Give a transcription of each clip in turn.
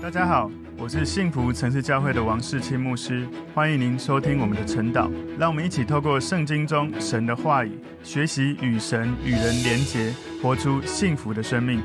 大家好，我是幸福城市教会的王世清牧师，欢迎您收听我们的晨祷。让我们一起透过圣经中神的话语，学习与神与人连结，活出幸福的生命。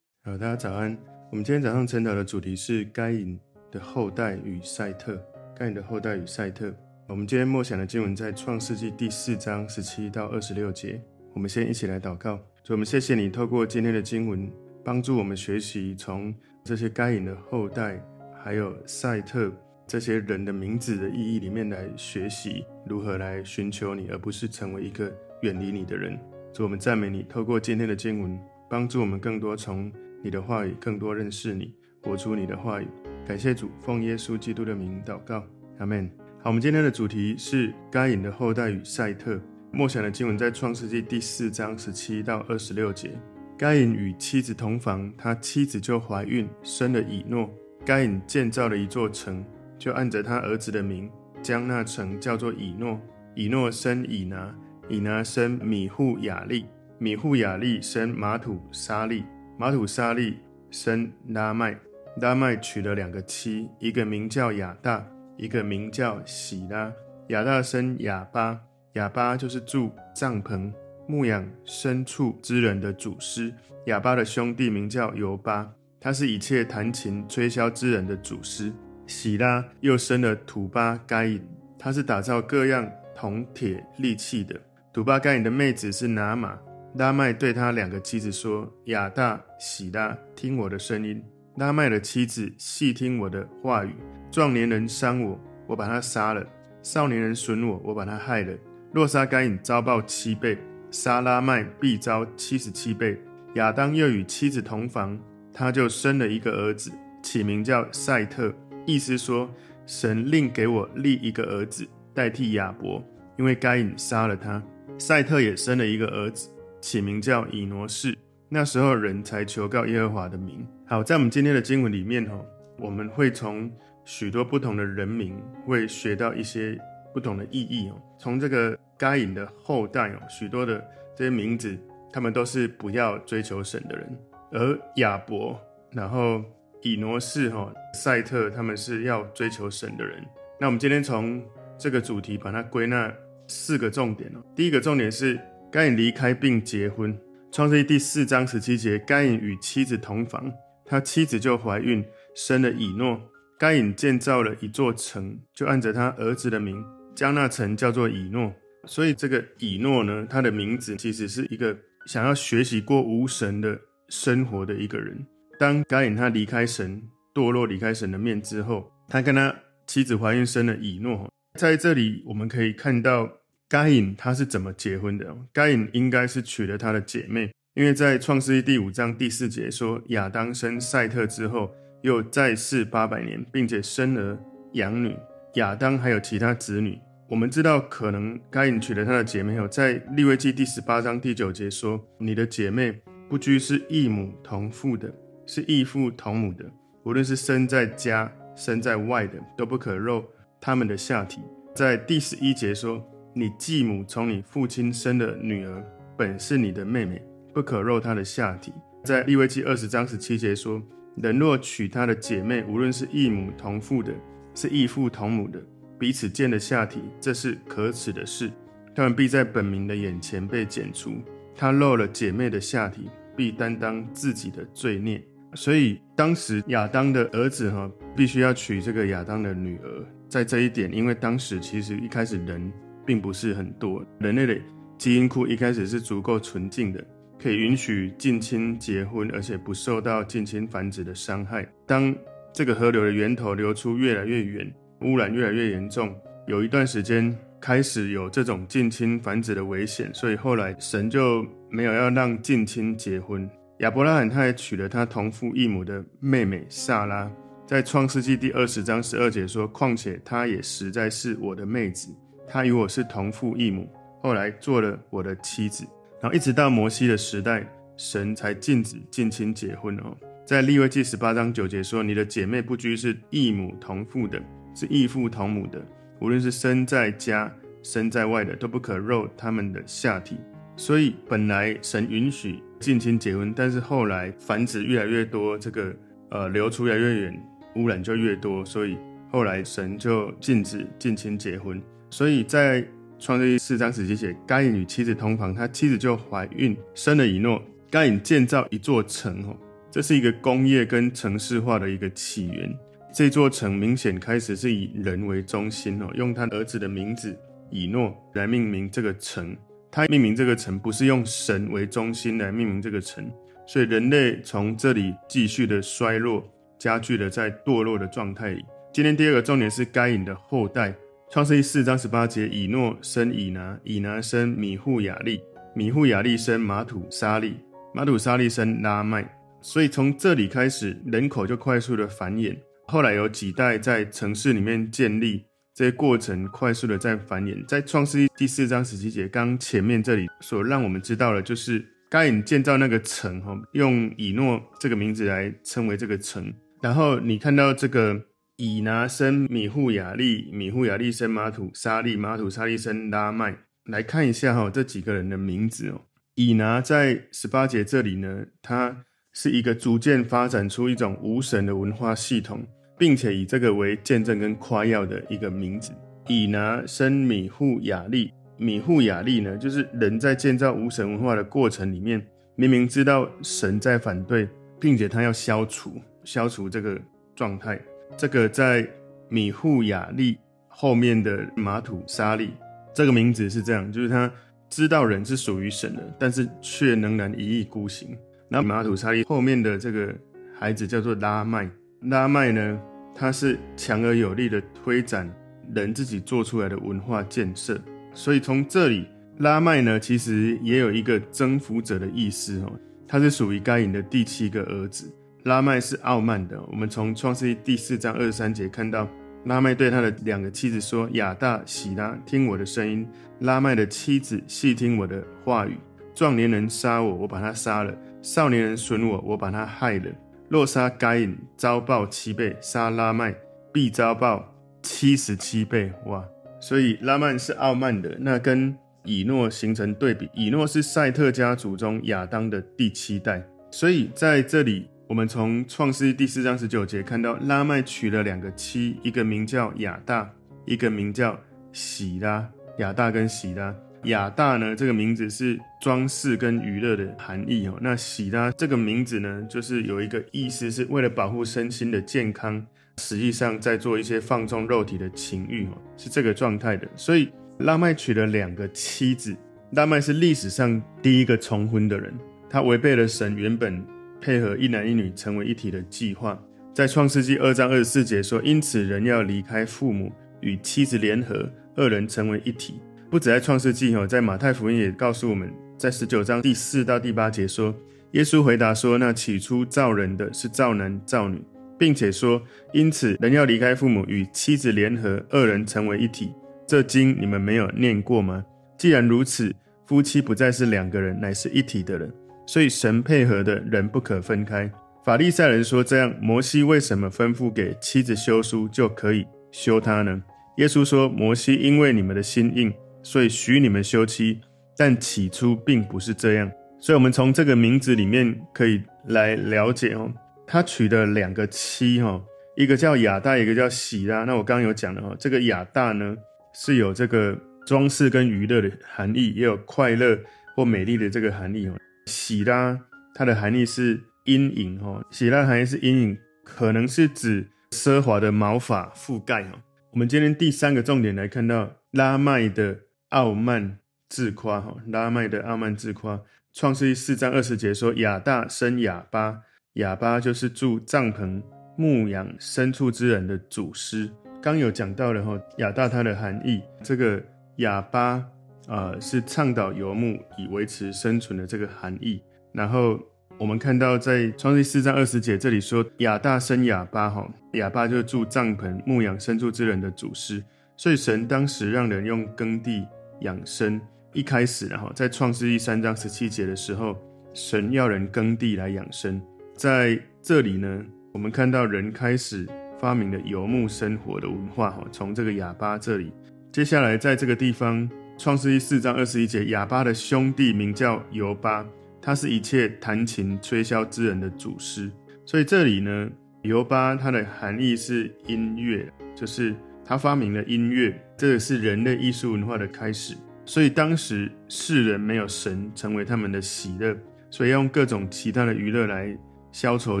好，大家早安。我们今天早上晨祷的主题是该隐的后代与赛特。该隐的后代与赛特。我们今天默想的经文在创世纪第四章十七到二十六节。我们先一起来祷告。主，我们谢谢你透过今天的经文，帮助我们学习从。这些该隐的后代，还有赛特这些人的名字的意义里面来学习如何来寻求你，而不是成为一个远离你的人。主，我们赞美你，透过今天的经文，帮助我们更多从你的话语，更多认识你，活出你的话语。感谢主，奉耶稣基督的名祷告，阿门。好，我们今天的主题是该隐的后代与赛特。默想的经文在创世纪第四章十七到二十六节。该隐与妻子同房，他妻子就怀孕，生了以诺。该隐建造了一座城，就按着他儿子的名，将那城叫做以诺。以诺生以拿，以拿生米户雅利，米户雅利生玛土沙利，玛土沙利生拉麦。拉麦娶了两个妻，一个名叫亚大，一个名叫喜拉。亚大生亚巴，亚巴就是住帐篷。牧养牲畜之人的祖师。哑巴的兄弟名叫尤巴，他是一切弹琴吹箫之人的祖师。喜拉又生了土巴该隐，他是打造各样铜铁利器的。土巴该隐的妹子是拿玛。拉麦对他两个妻子说：“亚大、喜拉，听我的声音。”拉麦的妻子细听我的话语。壮年人伤我，我把他杀了；少年人损我，我把他害了。若杀该隐，遭报七倍。杀拉麦必遭七十七倍。亚当又与妻子同房，他就生了一个儿子，起名叫赛特，意思说神另给我立一个儿子代替亚伯，因为该隐杀了他。赛特也生了一个儿子，起名叫以挪士。那时候人才求告耶和华的名。好，在我们今天的经文里面哈，我们会从许多不同的人名会学到一些不同的意义哦。从这个。该隐的后代哦，许多的这些名字，他们都是不要追求神的人；而亚伯，然后以挪士、哈赛特，他们是要追求神的人。那我们今天从这个主题把它归纳四个重点哦。第一个重点是该隐离开并结婚，创世记第四章十七节，该隐与妻子同房，他妻子就怀孕，生了以诺。该隐建造了一座城，就按着他儿子的名，将那城叫做以诺。所以这个以诺呢，他的名字其实是一个想要学习过无神的生活的一个人。当该隐他离开神，堕落离开神的面之后，他跟他妻子怀孕生了以诺。在这里我们可以看到该隐他是怎么结婚的。该隐应该是娶了他的姐妹，因为在创世记第五章第四节说，亚当生赛特之后，又在世八百年，并且生儿养女。亚当还有其他子女。我们知道，可能该隐娶了他的姐妹后，在利未记第十八章第九节说：“你的姐妹不拘是异母同父的，是异父同母的，无论是生在家生在外的，都不可肉他们的下体。”在第十一节说：“你继母从你父亲生的女儿，本是你的妹妹，不可肉她的下体。”在利未记二十章十七节说：“人若娶他的姐妹，无论是异母同父的，是异父同母的。”彼此间的下体，这是可耻的事，他们必在本民的眼前被剪除。他露了姐妹的下体，必担当自己的罪孽。所以当时亚当的儿子哈，必须要娶这个亚当的女儿。在这一点，因为当时其实一开始人并不是很多，人类的基因库一开始是足够纯净的，可以允许近亲结婚，而且不受到近亲繁殖的伤害。当这个河流的源头流出越来越远。污染越来越严重，有一段时间开始有这种近亲繁殖的危险，所以后来神就没有要让近亲结婚。亚伯拉罕他也娶了他同父异母的妹妹撒拉，在创世纪第二十章十二节说：“况且她也实在是我的妹子，她与我是同父异母，后来做了我的妻子。”然后一直到摩西的时代，神才禁止近亲结婚哦。在利未记十八章九节说：“你的姐妹不拘是异母同父的。”是异父同母的，无论是生在家、生在外的，都不可肉他们的下体。所以本来神允许近亲结婚，但是后来繁殖越来越多，这个呃流出越来越远，污染就越多，所以后来神就禁止近亲结婚。所以在创世记四章十七节，该隐与妻子同房，他妻子就怀孕，生了以诺。该隐建造一座城，哦，这是一个工业跟城市化的一个起源。这座城明显开始是以人为中心，哦，用他儿子的名字以诺来命名这个城。他命名这个城不是用神为中心来命名这个城，所以人类从这里继续的衰落，加剧了在堕落的状态里。今天第二个重点是该隐的后代。创世记四章十八节，以诺生以拿，以拿生米户雅利，米户雅利生玛土沙利。马土沙利生拉麦，所以从这里开始，人口就快速的繁衍。后来有几代在城市里面建立，这些过程快速的在繁衍。在创世记第四章十七节，刚前面这里所让我们知道的，就是该隐建造那个城，哈，用以诺这个名字来称为这个城。然后你看到这个以拿生米户雅利，米户雅利生马土沙利，马土沙利生拉麦。来看一下哈，这几个人的名字哦。以拿在十八节这里呢，它是一个逐渐发展出一种无神的文化系统，并且以这个为见证跟夸耀的一个名字。以拿生米户雅利，米户雅利呢，就是人在建造无神文化的过程里面，明明知道神在反对，并且他要消除消除这个状态。这个在米户雅利后面的马土沙利，这个名字是这样，就是他。知道人是属于神的，但是却仍然一意孤行。那马土沙利后面的这个孩子叫做拉麦，拉麦呢，他是强而有力的推展人自己做出来的文化建设。所以从这里，拉麦呢，其实也有一个征服者的意思哦。他是属于该隐的第七个儿子。拉麦是傲慢的。我们从创世记第四章二十三节看到。拉麦对他的两个妻子说：“亚大、喜拉，听我的声音。”拉麦的妻子细听我的话语。壮年人杀我，我把他杀了；少年人损我，我把他害了。若杀该隐，遭报七倍；杀拉麦，必遭报七十七倍。哇！所以拉曼是傲慢的，那跟以诺形成对比。以诺是赛特家族中亚当的第七代，所以在这里。我们从创世第四章十九节看到，拉麦娶了两个妻，一个名叫亚大，一个名叫喜拉。亚大跟喜拉，亚大呢这个名字是装饰跟娱乐的含义哦。那喜拉这个名字呢，就是有一个意思，是为了保护身心的健康，实际上在做一些放纵肉体的情欲哦，是这个状态的。所以拉麦娶了两个妻子，拉麦是历史上第一个重婚的人，他违背了神原本。配合一男一女成为一体的计划，在创世纪二章二十四节说：“因此人要离开父母，与妻子联合，二人成为一体。”不止在创世纪哦，在马太福音也告诉我们，在十九章第四到第八节说：“耶稣回答说：那起初造人的是造男造女，并且说，因此人要离开父母，与妻子联合，二人成为一体。这经你们没有念过吗？既然如此，夫妻不再是两个人，乃是一体的人。”所以神配合的人不可分开。法利赛人说这样，摩西为什么吩咐给妻子休书就可以休她呢？耶稣说，摩西因为你们的心硬，所以许你们休妻，但起初并不是这样。所以，我们从这个名字里面可以来了解哦，他娶的两个妻哈，一个叫亚大，一个叫喜拉。那我刚刚有讲了哈，这个亚大呢是有这个装饰跟娱乐的含义，也有快乐或美丽的这个含义哦。喜拉，它的含义是阴影哦。喜拉含义是阴影，可能是指奢华的毛发覆盖哦。我们今天第三个重点来看到拉麦的傲慢自夸哈。拉麦的傲慢自夸，创世记四章二十节说：亚大生亚巴，亚巴就是住帐篷、牧养牲畜之人的祖师。刚有讲到了哈，亚大它的含义，这个亚巴。啊、呃，是倡导游牧以维持生存的这个含义。然后我们看到在创世四章二十节这里说，亚大生亚巴，哈，亚巴就是住帐篷、牧养牲畜之人的祖师。所以神当时让人用耕地养生。一开始，然后在创世记三章十七节的时候，神要人耕地来养生。在这里呢，我们看到人开始发明了游牧生活的文化，哈，从这个亚巴这里。接下来在这个地方。创世记四章二十一节，亚巴的兄弟名叫尤巴，他是一切弹琴吹箫之人的祖师。所以这里呢，尤巴它的含义是音乐，就是他发明了音乐，这个是人类艺术文化的开始。所以当时世人没有神成为他们的喜乐，所以要用各种其他的娱乐来消愁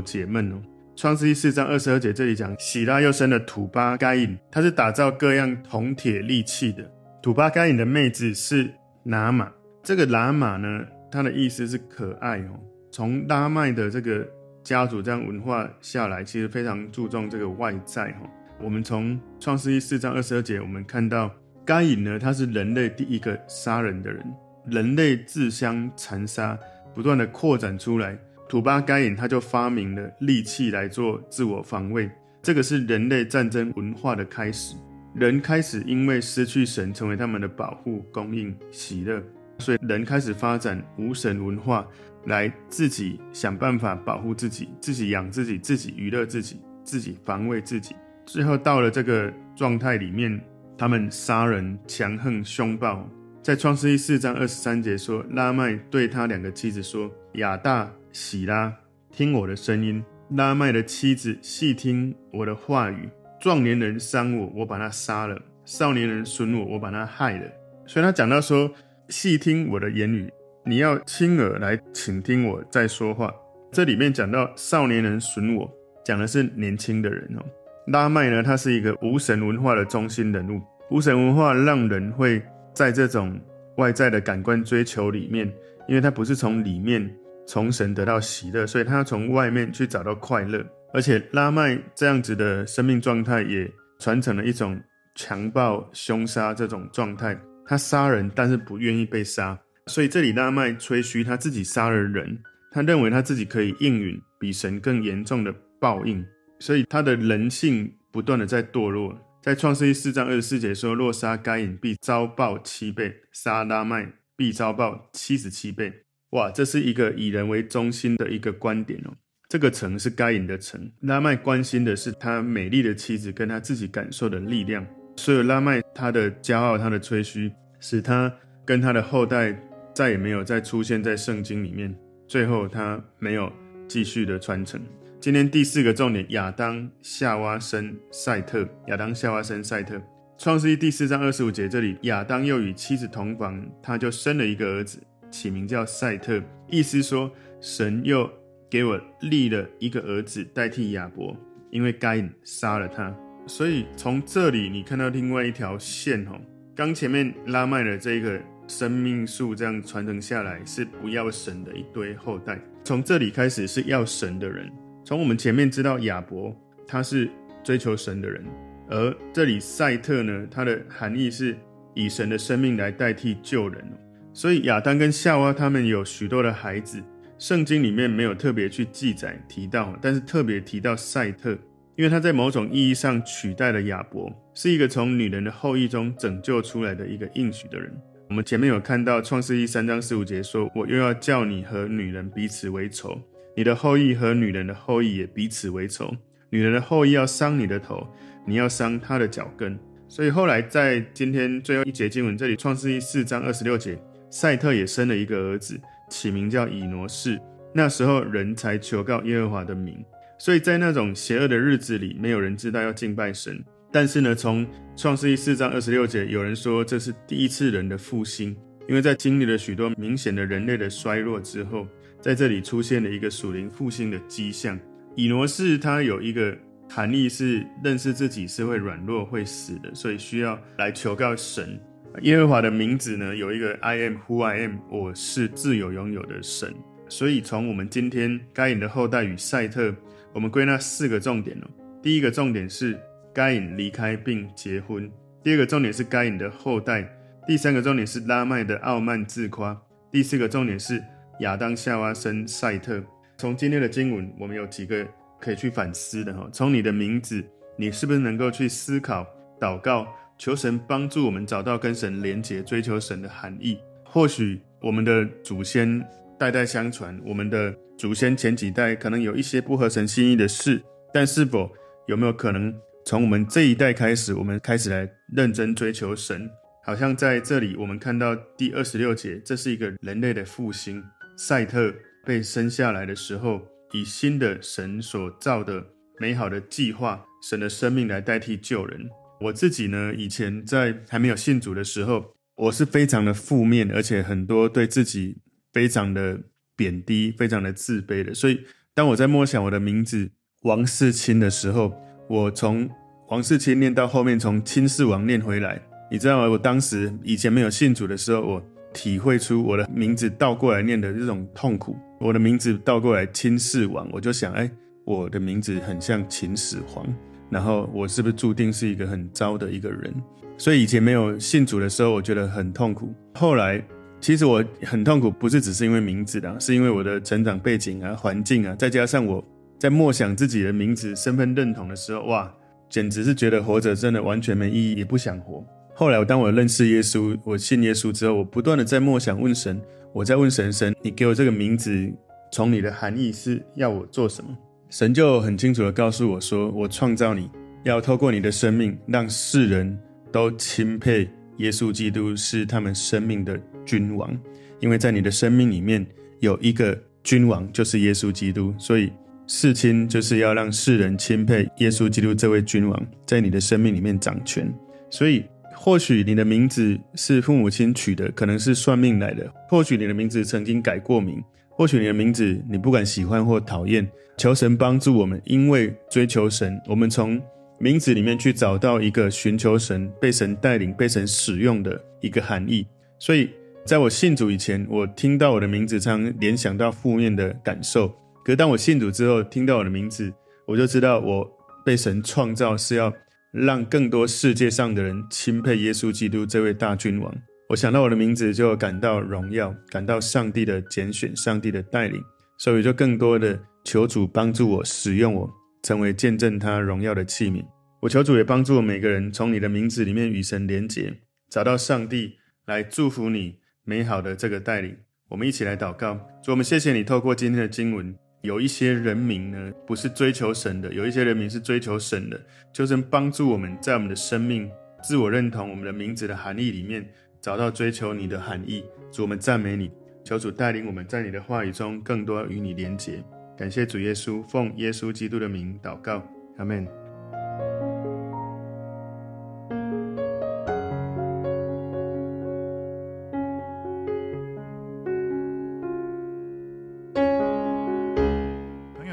解闷哦。创世记四章二十二节这里讲，喜拉又生了土巴该隐，他是打造各样铜铁利器的。土巴该隐的妹子是拿玛，这个拿玛呢，它的意思是可爱哦。从拉麦的这个家族这样文化下来，其实非常注重这个外在哈。我们从创世记四章二十二节，我们看到。该隐呢，他是人类第一个杀人的人，人类自相残杀，不断的扩展出来。土巴该隐他就发明了利器来做自我防卫，这个是人类战争文化的开始。人开始因为失去神，成为他们的保护、供应、喜乐，所以人开始发展无神文化，来自己想办法保护自己，自己养自己，自己娱乐自己，自己防卫自己。最后到了这个状态里面。他们杀人、强横、凶暴，在创世记四章二十三节说，拉麦对他两个妻子说：“亚大、喜拉，听我的声音。”拉麦的妻子细听我的话语。壮年人伤我，我把他杀了；少年人损我，我把他害了。所以他讲到说：“细听我的言语，你要亲耳来倾听我在说话。”这里面讲到少年人损我，讲的是年轻的人哦。拉麦呢，他是一个无神文化的中心人物。无神文化让人会在这种外在的感官追求里面，因为他不是从里面从神得到喜乐，所以他要从外面去找到快乐。而且拉麦这样子的生命状态也传承了一种强暴、凶杀这种状态。他杀人，但是不愿意被杀。所以这里拉麦吹嘘他自己杀了人，他认为他自己可以应允比神更严重的报应。所以他的人性不断的在堕落，在创世记四章二十四节说：若杀该隐，必遭报七倍；杀拉麦，必遭报七十七倍。哇，这是一个以人为中心的一个观点哦。这个城是该隐的城，拉麦关心的是他美丽的妻子跟他自己感受的力量。所以拉麦他的骄傲，他的吹嘘，使他跟他的后代再也没有再出现在圣经里面。最后他没有继续的传承。今天第四个重点，亚当夏娃生赛特。亚当夏娃生赛特。创世记第四章二十五节，这里亚当又与妻子同房，他就生了一个儿子，起名叫赛特。意思说，神又给我立了一个儿子代替亚伯，因为该杀了他。所以从这里你看到另外一条线哦，刚前面拉麦的这个生命树这样传承下来，是不要神的一堆后代。从这里开始是要神的人。从我们前面知道亚伯他是追求神的人，而这里赛特呢，它的含义是以神的生命来代替救人。所以亚当跟夏娃他们有许多的孩子，圣经里面没有特别去记载提到，但是特别提到赛特，因为他在某种意义上取代了亚伯，是一个从女人的后裔中拯救出来的一个应许的人。我们前面有看到创世记三章十五节说：“我又要叫你和女人彼此为仇。”你的后裔和女人的后裔也彼此为仇，女人的后裔要伤你的头，你要伤她的脚跟。所以后来在今天最后一节经文这里，创世记四章二十六节，赛特也生了一个儿子，起名叫以挪士。那时候人才求告耶和华的名。所以在那种邪恶的日子里，没有人知道要敬拜神。但是呢，从创世记四章二十六节，有人说这是第一次人的复兴，因为在经历了许多明显的人类的衰弱之后。在这里出现了一个属灵复兴的迹象。以挪士他有一个含义是认识自己是会软弱会死的，所以需要来求告神。耶和华的名字呢，有一个 I am who I am，我是自有拥有的神。所以从我们今天该隐的后代与赛特，我们归纳四个重点哦。第一个重点是该隐离开并结婚，第二个重点是该隐的后代，第三个重点是拉麦的傲慢自夸，第四个重点是。亚当夏娃生赛特。从今天的经文，我们有几个可以去反思的哈。从你的名字，你是不是能够去思考、祷告，求神帮助我们找到跟神连结、追求神的含义？或许我们的祖先代代相传，我们的祖先前几代可能有一些不合神心意的事，但是否有没有可能从我们这一代开始，我们开始来认真追求神？好像在这里，我们看到第二十六节，这是一个人类的复兴。赛特被生下来的时候，以新的神所造的美好的计划，神的生命来代替救人。我自己呢，以前在还没有信主的时候，我是非常的负面，而且很多对自己非常的贬低，非常的自卑的。所以，当我在默想我的名字王世清的时候，我从王世清念到后面，从亲世王念回来。你知道吗？我当时以前没有信主的时候，我体会出我的名字倒过来念的这种痛苦。我的名字倒过来亲世王，我就想，哎，我的名字很像秦始皇。然后我是不是注定是一个很糟的一个人？所以以前没有信主的时候，我觉得很痛苦。后来其实我很痛苦，不是只是因为名字的，是因为我的成长背景啊、环境啊，再加上我在默想自己的名字、身份认同的时候，哇，简直是觉得活着真的完全没意义，也不想活。后来我当我认识耶稣，我信耶稣之后，我不断的在默想问神，我在问神，神，你给我这个名字，从你的含义是要我做什么？神就很清楚地告诉我说：“我创造你，要透过你的生命，让世人都钦佩耶稣基督是他们生命的君王。因为在你的生命里面有一个君王，就是耶稣基督。所以世青就是要让世人钦佩耶稣基督这位君王，在你的生命里面掌权。所以或许你的名字是父母亲取的，可能是算命来的；或许你的名字曾经改过名。”或许你的名字你不管喜欢或讨厌，求神帮助我们，因为追求神，我们从名字里面去找到一个寻求神、被神带领、被神使用的一个含义。所以，在我信主以前，我听到我的名字常联想到负面的感受。可当我信主之后，听到我的名字，我就知道我被神创造是要让更多世界上的人钦佩耶稣基督这位大君王。我想到我的名字，就感到荣耀，感到上帝的拣选，上帝的带领，所以就更多的求主帮助我，使用我，成为见证他荣耀的器皿。我求主也帮助我每个人，从你的名字里面与神连结，找到上帝来祝福你美好的这个带领。我们一起来祷告，主，我们谢谢你，透过今天的经文，有一些人民呢，不是追求神的，有一些人民是追求神的，求神帮助我们在我们的生命、自我认同、我们的名字的含义里面。找到追求你的含义，主，我们赞美你，求主带领我们在你的话语中更多与你连结。感谢主耶稣，奉耶稣基督的名祷告，阿门。